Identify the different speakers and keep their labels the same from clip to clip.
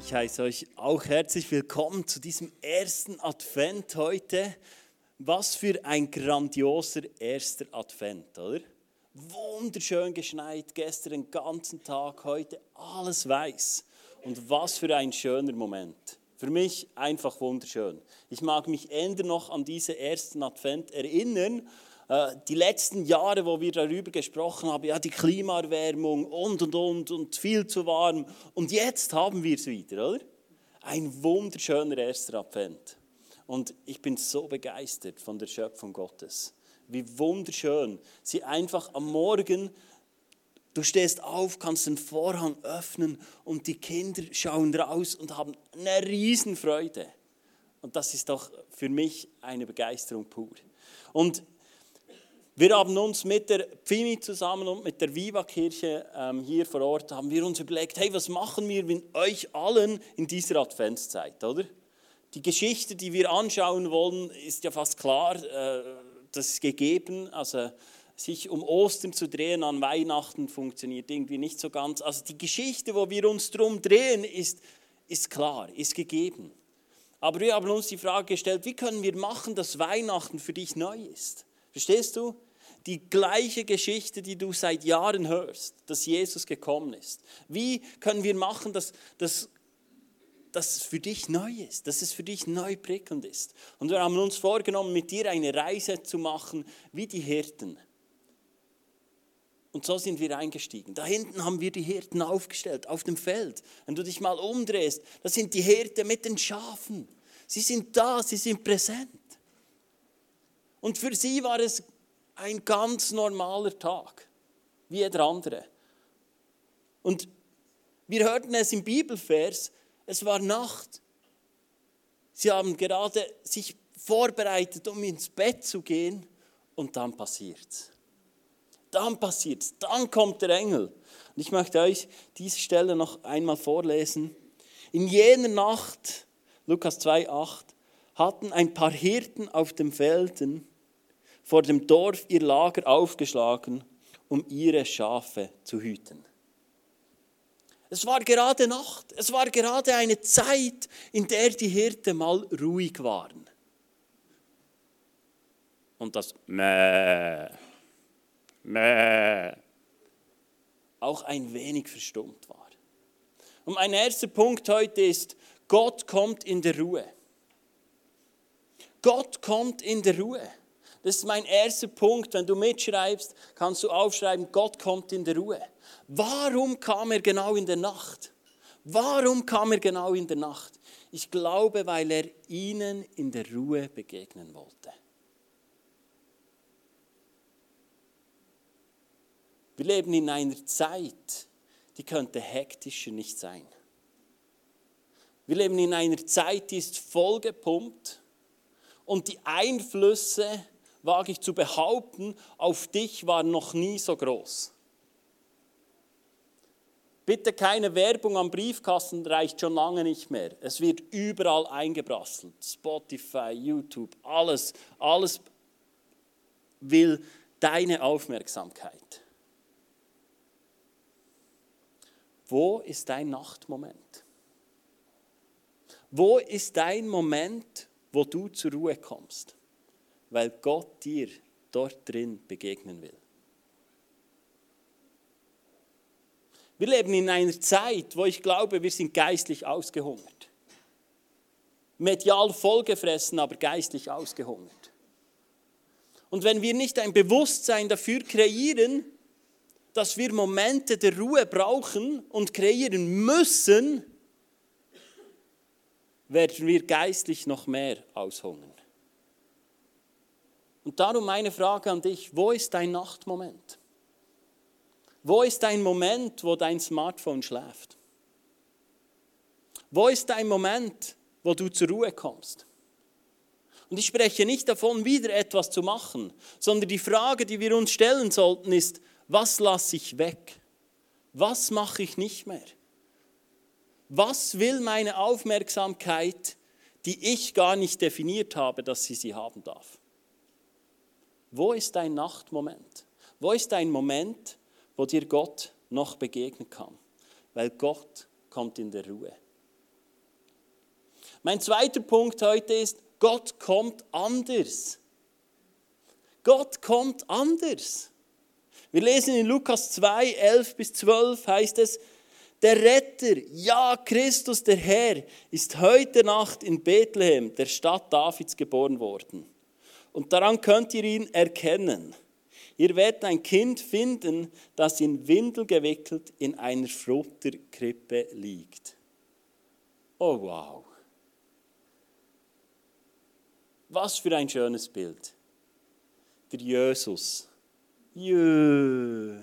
Speaker 1: Ich heiße euch auch herzlich willkommen zu diesem ersten Advent heute. Was für ein grandioser erster Advent, oder? Wunderschön geschneit, gestern den ganzen Tag, heute alles weiß. Und was für ein schöner Moment. Für mich einfach wunderschön. Ich mag mich ändern noch an diesen ersten Advent erinnern die letzten Jahre, wo wir darüber gesprochen haben, ja, die Klimaerwärmung und und und und viel zu warm. Und jetzt haben wir es wieder, oder? Ein wunderschöner erster Advent. Und ich bin so begeistert von der Schöpfung Gottes. Wie wunderschön sie einfach am Morgen Du stehst auf, kannst den Vorhang öffnen und die Kinder schauen raus und haben eine Riesenfreude. Und das ist doch für mich eine Begeisterung pur. Und wir haben uns mit der Pfimi zusammen und mit der Viva-Kirche ähm, hier vor Ort, haben wir uns überlegt, hey, was machen wir mit euch allen in dieser Adventszeit, oder? Die Geschichte, die wir anschauen wollen, ist ja fast klar, äh, das ist gegeben, also sich um Ostern zu drehen an Weihnachten funktioniert irgendwie nicht so ganz. Also die Geschichte, wo wir uns drum drehen, ist, ist klar, ist gegeben. Aber wir haben uns die Frage gestellt, wie können wir machen, dass Weihnachten für dich neu ist? Verstehst du? Die gleiche Geschichte, die du seit Jahren hörst, dass Jesus gekommen ist. Wie können wir machen, dass, dass, dass es für dich neu ist, dass es für dich neu prickelnd ist? Und wir haben uns vorgenommen, mit dir eine Reise zu machen, wie die Hirten. Und so sind wir eingestiegen. Da hinten haben wir die Hirten aufgestellt, auf dem Feld. Wenn du dich mal umdrehst, das sind die Hirten mit den Schafen. Sie sind da, sie sind präsent. Und für sie war es ein ganz normaler Tag, wie jeder andere. Und wir hörten es im Bibelvers, es war Nacht. Sie haben gerade sich vorbereitet, um ins Bett zu gehen und dann passiert's. Dann passiert's, dann kommt der Engel. Und ich möchte euch diese Stelle noch einmal vorlesen. In jener Nacht, Lukas 2,8, hatten ein paar Hirten auf dem Felden vor dem Dorf ihr Lager aufgeschlagen, um ihre Schafe zu hüten. Es war gerade Nacht, es war gerade eine Zeit, in der die Hirten mal ruhig waren. Und das Mäh, Mäh auch ein wenig verstummt war. Und mein erster Punkt heute ist, Gott kommt in der Ruhe. Gott kommt in der Ruhe. Das ist mein erster Punkt. Wenn du mitschreibst, kannst du aufschreiben, Gott kommt in der Ruhe. Warum kam er genau in der Nacht? Warum kam er genau in der Nacht? Ich glaube, weil er ihnen in der Ruhe begegnen wollte. Wir leben in einer Zeit, die könnte hektischer nicht sein. Wir leben in einer Zeit, die ist vollgepumpt und die Einflüsse wage ich zu behaupten, auf dich war noch nie so groß. Bitte keine Werbung am Briefkasten reicht schon lange nicht mehr. Es wird überall eingebrasselt. Spotify, YouTube, alles, alles will deine Aufmerksamkeit. Wo ist dein Nachtmoment? Wo ist dein Moment, wo du zur Ruhe kommst? Weil Gott dir dort drin begegnen will. Wir leben in einer Zeit, wo ich glaube, wir sind geistlich ausgehungert. Medial vollgefressen, aber geistlich ausgehungert. Und wenn wir nicht ein Bewusstsein dafür kreieren, dass wir Momente der Ruhe brauchen und kreieren müssen, werden wir geistlich noch mehr aushungern. Und darum meine Frage an dich, wo ist dein Nachtmoment? Wo ist dein Moment, wo dein Smartphone schläft? Wo ist dein Moment, wo du zur Ruhe kommst? Und ich spreche nicht davon, wieder etwas zu machen, sondern die Frage, die wir uns stellen sollten, ist, was lasse ich weg? Was mache ich nicht mehr? Was will meine Aufmerksamkeit, die ich gar nicht definiert habe, dass sie sie haben darf? Wo ist dein Nachtmoment? Wo ist dein Moment, wo dir Gott noch begegnen kann? Weil Gott kommt in der Ruhe. Mein zweiter Punkt heute ist, Gott kommt anders. Gott kommt anders. Wir lesen in Lukas 2, 11 bis 12 heißt es, der Retter, ja Christus der Herr, ist heute Nacht in Bethlehem, der Stadt Davids, geboren worden. Und daran könnt ihr ihn erkennen. Ihr werdet ein Kind finden, das in Windel gewickelt in einer Futterkrippe liegt. Oh wow. Was für ein schönes Bild. Der Jesus. Jö.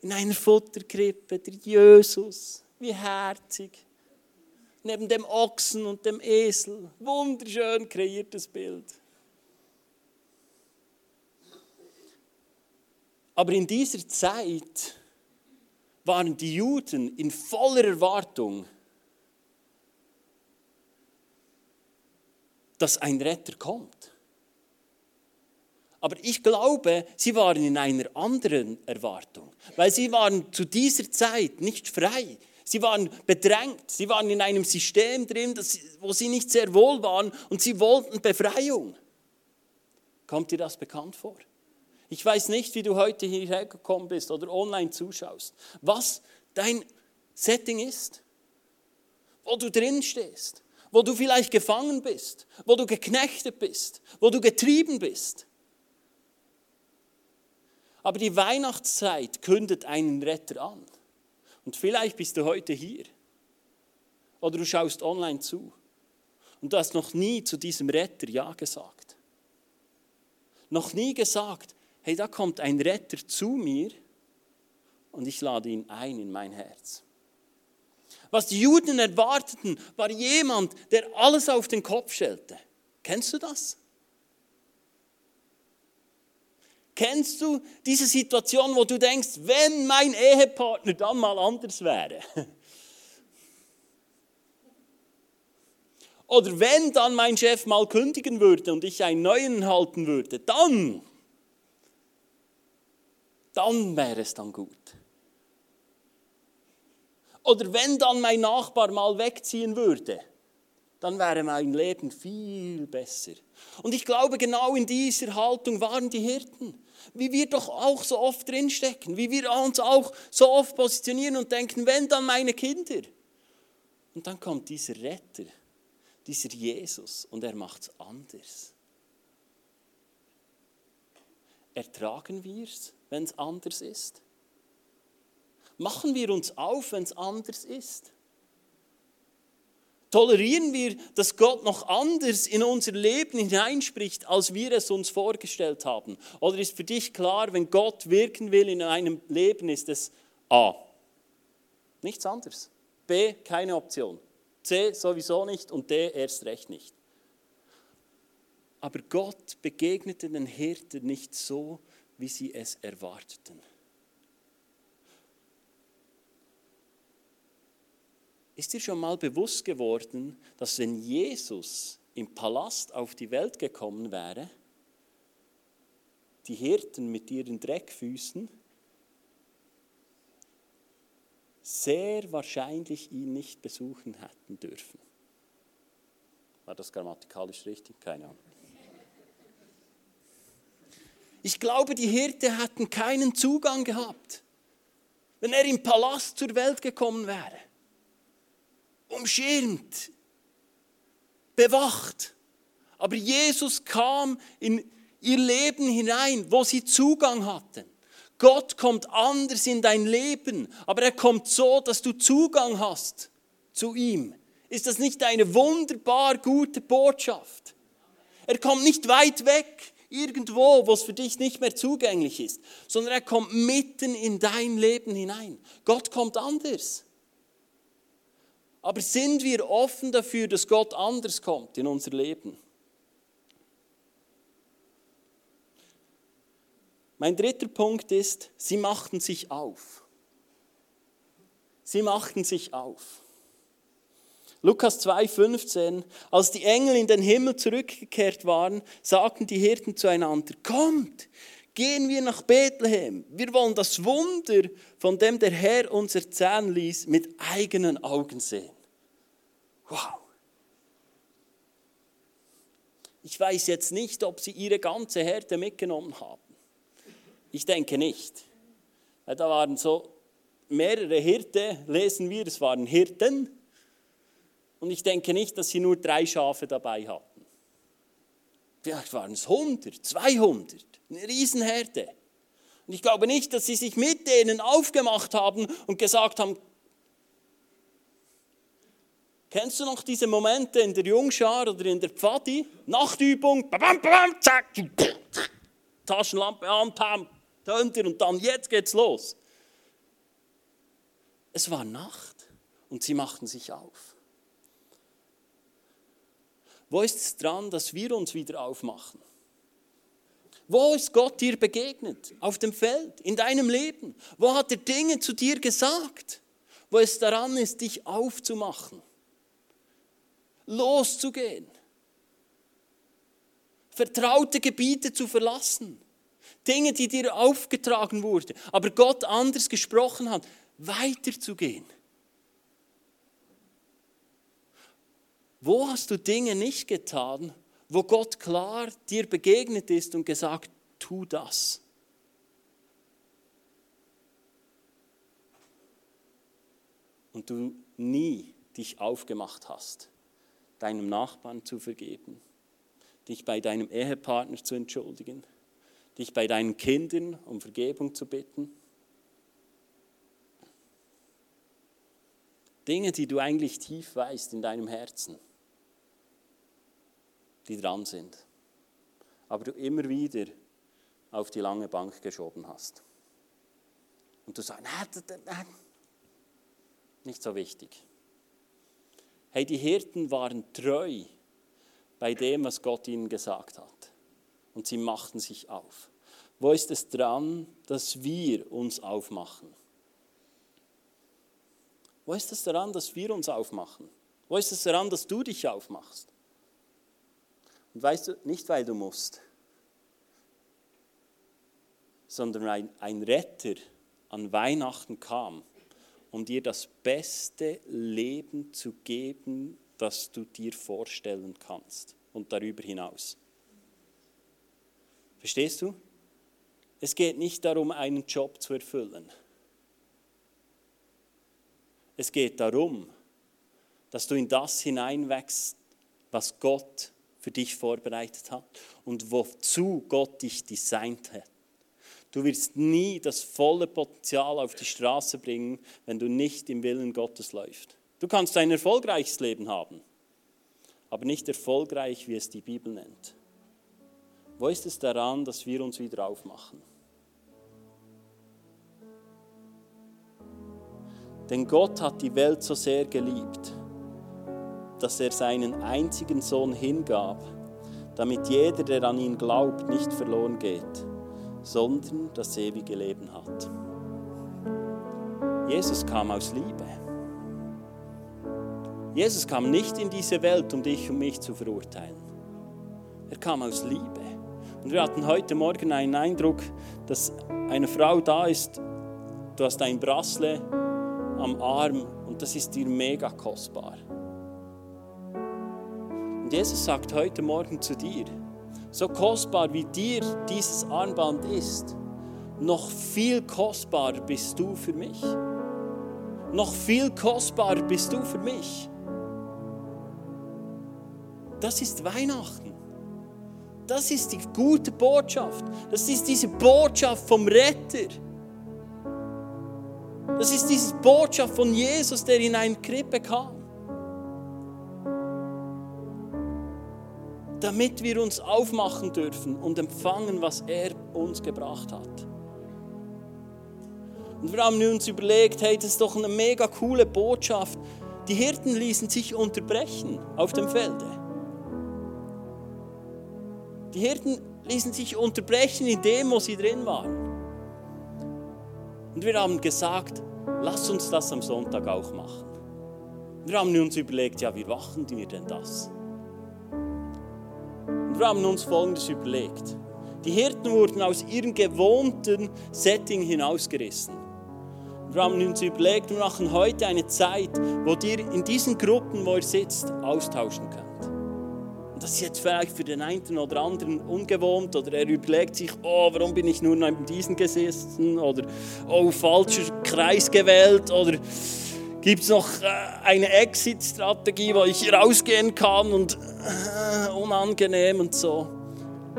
Speaker 1: In einer Futterkrippe, der Jesus. Wie herzig. Neben dem Ochsen und dem Esel. Wunderschön kreiertes Bild. Aber in dieser Zeit waren die Juden in voller Erwartung, dass ein Retter kommt. Aber ich glaube, sie waren in einer anderen Erwartung, weil sie waren zu dieser Zeit nicht frei. Sie waren bedrängt, sie waren in einem System drin, wo sie nicht sehr wohl waren und sie wollten Befreiung. Kommt dir das bekannt vor? Ich weiß nicht, wie du heute hierher gekommen bist oder online zuschaust, was dein Setting ist, wo du drin stehst, wo du vielleicht gefangen bist, wo du geknechtet bist, wo du getrieben bist. Aber die Weihnachtszeit kündet einen Retter an. Und vielleicht bist du heute hier oder du schaust online zu und du hast noch nie zu diesem Retter Ja gesagt. Noch nie gesagt, hey, da kommt ein Retter zu mir und ich lade ihn ein in mein Herz. Was die Juden erwarteten, war jemand, der alles auf den Kopf stellte. Kennst du das? Kennst du diese Situation, wo du denkst, wenn mein Ehepartner dann mal anders wäre? Oder wenn dann mein Chef mal kündigen würde und ich einen neuen halten würde, dann dann wäre es dann gut. Oder wenn dann mein Nachbar mal wegziehen würde, dann wäre mein Leben viel besser. Und ich glaube, genau in dieser Haltung waren die Hirten. Wie wir doch auch so oft drinstecken, wie wir uns auch so oft positionieren und denken, wenn dann meine Kinder. Und dann kommt dieser Retter, dieser Jesus und er macht es anders. Ertragen wir es? Wenn es anders ist? Machen wir uns auf, wenn es anders ist? Tolerieren wir, dass Gott noch anders in unser Leben hineinspricht, als wir es uns vorgestellt haben? Oder ist für dich klar, wenn Gott wirken will in einem Leben, ist es A. Nichts anderes. B. Keine Option. C. Sowieso nicht und D. Erst recht nicht. Aber Gott begegnete den Hirten nicht so, wie sie es erwarteten. Ist dir schon mal bewusst geworden, dass wenn Jesus im Palast auf die Welt gekommen wäre, die Hirten mit ihren Dreckfüßen sehr wahrscheinlich ihn nicht besuchen hätten dürfen. War das grammatikalisch richtig? Keine Ahnung. Ich glaube, die Hirte hätten keinen Zugang gehabt, wenn er im Palast zur Welt gekommen wäre. Umschirmt, bewacht. Aber Jesus kam in ihr Leben hinein, wo sie Zugang hatten. Gott kommt anders in dein Leben, aber er kommt so, dass du Zugang hast zu ihm. Ist das nicht eine wunderbar gute Botschaft? Er kommt nicht weit weg irgendwo, wo es für dich nicht mehr zugänglich ist, sondern er kommt mitten in dein Leben hinein. Gott kommt anders. Aber sind wir offen dafür, dass Gott anders kommt in unser Leben? Mein dritter Punkt ist, sie machten sich auf. Sie machten sich auf. Lukas 2,15, als die Engel in den Himmel zurückgekehrt waren, sagten die Hirten zueinander, kommt, gehen wir nach Bethlehem. Wir wollen das Wunder, von dem der Herr uns erzählen ließ, mit eigenen Augen sehen. Wow. Ich weiß jetzt nicht, ob sie ihre ganze Herde mitgenommen haben. Ich denke nicht. Da waren so mehrere Hirte, lesen wir, es waren Hirten. Und ich denke nicht, dass sie nur drei Schafe dabei hatten. Vielleicht waren es 100, 200, eine Riesenherde. Und ich glaube nicht, dass sie sich mit denen aufgemacht haben und gesagt haben, Kennst du noch diese Momente in der Jungschar oder in der Pfadi? Nachtübung, bam, bam, zack, Taschenlampe an, pam, tönt und dann jetzt geht's los. Es war Nacht und sie machten sich auf. Wo ist es dran, dass wir uns wieder aufmachen? Wo ist Gott dir begegnet? Auf dem Feld, in deinem Leben? Wo hat er Dinge zu dir gesagt? Wo es daran ist, dich aufzumachen? loszugehen, vertraute Gebiete zu verlassen, Dinge, die dir aufgetragen wurden, aber Gott anders gesprochen hat, weiterzugehen. Wo hast du Dinge nicht getan, wo Gott klar dir begegnet ist und gesagt, tu das? Und du nie dich aufgemacht hast deinem Nachbarn zu vergeben, dich bei deinem Ehepartner zu entschuldigen, dich bei deinen Kindern um Vergebung zu bitten. Dinge, die du eigentlich tief weißt in deinem Herzen, die dran sind, aber du immer wieder auf die lange Bank geschoben hast. Und du sagst, nicht so wichtig. Hey, die Hirten waren treu bei dem, was Gott ihnen gesagt hat. Und sie machten sich auf. Wo ist es dran, dass wir uns aufmachen? Wo ist es daran, dass wir uns aufmachen? Wo ist es daran, dass du dich aufmachst? Und weißt du, nicht weil du musst, sondern ein, ein Retter an Weihnachten kam um dir das beste Leben zu geben, das du dir vorstellen kannst und darüber hinaus. Verstehst du? Es geht nicht darum, einen Job zu erfüllen. Es geht darum, dass du in das hineinwächst, was Gott für dich vorbereitet hat und wozu Gott dich designt hat. Du wirst nie das volle Potenzial auf die Straße bringen, wenn du nicht im Willen Gottes läufst. Du kannst ein erfolgreiches Leben haben, aber nicht erfolgreich, wie es die Bibel nennt. Wo ist es daran, dass wir uns wieder aufmachen? Denn Gott hat die Welt so sehr geliebt, dass er seinen einzigen Sohn hingab, damit jeder, der an ihn glaubt, nicht verloren geht, sondern das ewige Leben hat. Jesus kam aus Liebe. Jesus kam nicht in diese Welt, um dich und mich zu verurteilen. Er kam aus Liebe. Und wir hatten heute Morgen einen Eindruck, dass eine Frau da ist, du hast ein Brassle am Arm und das ist dir mega kostbar. Und Jesus sagt heute Morgen zu dir, so kostbar wie dir dieses Armband ist, noch viel kostbarer bist du für mich. Noch viel kostbarer bist du für mich. Das ist Weihnachten. Das ist die gute Botschaft. Das ist diese Botschaft vom Retter. Das ist diese Botschaft von Jesus, der in eine Krippe kam. Damit wir uns aufmachen dürfen und empfangen, was er uns gebracht hat. Und wir haben uns überlegt, hey, das ist doch eine mega coole Botschaft. Die Hirten ließen sich unterbrechen auf dem Felde. Die Hirten ließen sich unterbrechen in dem, wo sie drin waren. Und wir haben gesagt, lass uns das am Sonntag auch machen. Wir haben uns überlegt, ja, wie machen wir denn das? Wir haben uns Folgendes überlegt. Die Hirten wurden aus ihrem gewohnten Setting hinausgerissen. Wir haben uns überlegt, wir machen heute eine Zeit, wo ihr in diesen Gruppen, wo ihr sitzt, austauschen könnt. das ist jetzt vielleicht für den einen oder anderen ungewohnt oder er überlegt sich, oh, warum bin ich nur neben diesen gesessen oder oh, falscher Kreis gewählt oder gibt es noch äh, eine Exit-Strategie, wo ich rausgehen kann und äh, unangenehm und so.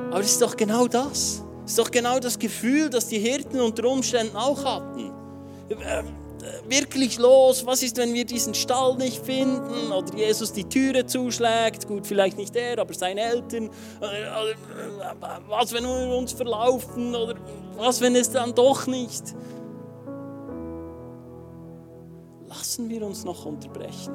Speaker 1: Aber es ist doch genau das. Es ist doch genau das Gefühl, das die Hirten unter Umständen auch hatten. Äh, wirklich los? Was ist, wenn wir diesen Stall nicht finden oder Jesus die Türe zuschlägt? Gut, vielleicht nicht er, aber seine Eltern. Was, wenn wir uns verlaufen oder was, wenn es dann doch nicht? Lassen wir uns noch unterbrechen.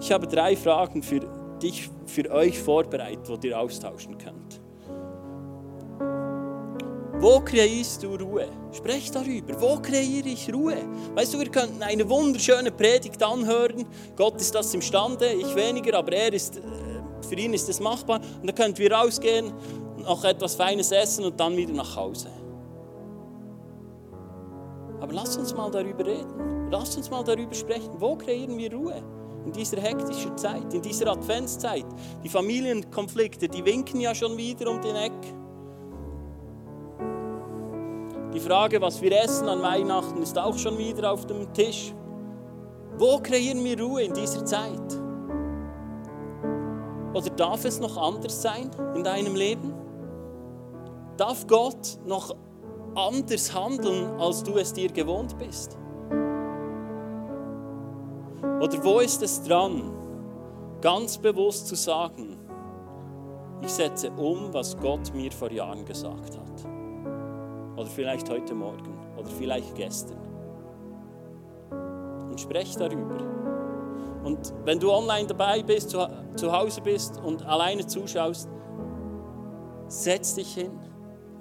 Speaker 1: Ich habe drei Fragen für dich, für euch vorbereitet, die ihr austauschen könnt. Wo kreierst du Ruhe? Sprech darüber. Wo kreiere ich Ruhe? Weißt du, wir könnten eine wunderschöne Predigt anhören. Gott ist das imstande, ich weniger, aber er ist, äh, für ihn ist es machbar. Und dann könnten wir rausgehen, noch etwas Feines essen und dann wieder nach Hause. Lass uns mal darüber reden. Lass uns mal darüber sprechen. Wo kreieren wir Ruhe? In dieser hektischen Zeit, in dieser Adventszeit. Die Familienkonflikte, die winken ja schon wieder um den Eck. Die Frage, was wir essen an Weihnachten, ist auch schon wieder auf dem Tisch. Wo kreieren wir Ruhe in dieser Zeit? Oder darf es noch anders sein in deinem Leben? Darf Gott noch anders handeln, als du es dir gewohnt bist? Oder wo ist es dran, ganz bewusst zu sagen, ich setze um, was Gott mir vor Jahren gesagt hat? Oder vielleicht heute Morgen oder vielleicht gestern. Und sprech darüber. Und wenn du online dabei bist, zu, Hause bist und alleine zuschaust, setz dich hin,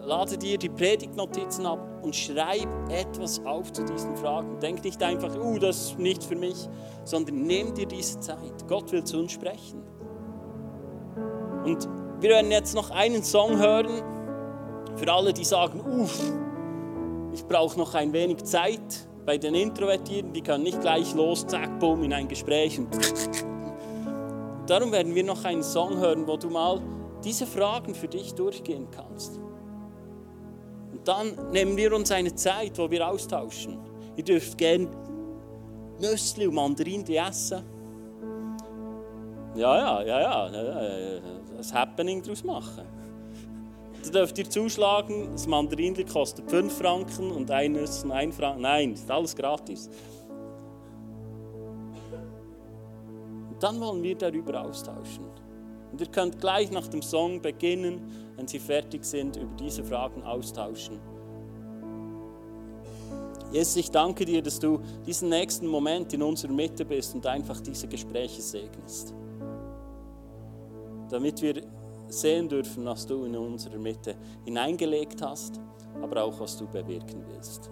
Speaker 1: lade dir die Predigtnotizen ab und schreib etwas auf zu diesen Fragen. Denk nicht einfach, uh, das ist nicht für mich, sondern nimm dir diese Zeit. Gott will zu uns sprechen. Und wir werden jetzt noch einen Song hören, für alle, die sagen, uff, ich brauche noch ein wenig Zeit. Bei den Introvertierten, die können nicht gleich los, zack, bumm, in ein Gespräch. Und Darum werden wir noch einen Song hören, wo du mal diese Fragen für dich durchgehen kannst. Dann nehmen wir uns eine Zeit, wo wir austauschen. Ihr dürft gerne Nüssli und Mandarinen essen. Ja, ja, ja, ja, das Happening daraus machen. Da dürft ihr zuschlagen, das Mandarinli kostet 5 Franken und ein Nüssen 1 Franken. Nein, ist alles gratis. Und dann wollen wir darüber austauschen. Und ihr könnt gleich nach dem Song beginnen, wenn sie fertig sind, über diese Fragen austauschen. Jesus, ich danke dir, dass du diesen nächsten Moment in unserer Mitte bist und einfach diese Gespräche segnest. Damit wir sehen dürfen, was du in unserer Mitte hineingelegt hast, aber auch was du bewirken willst.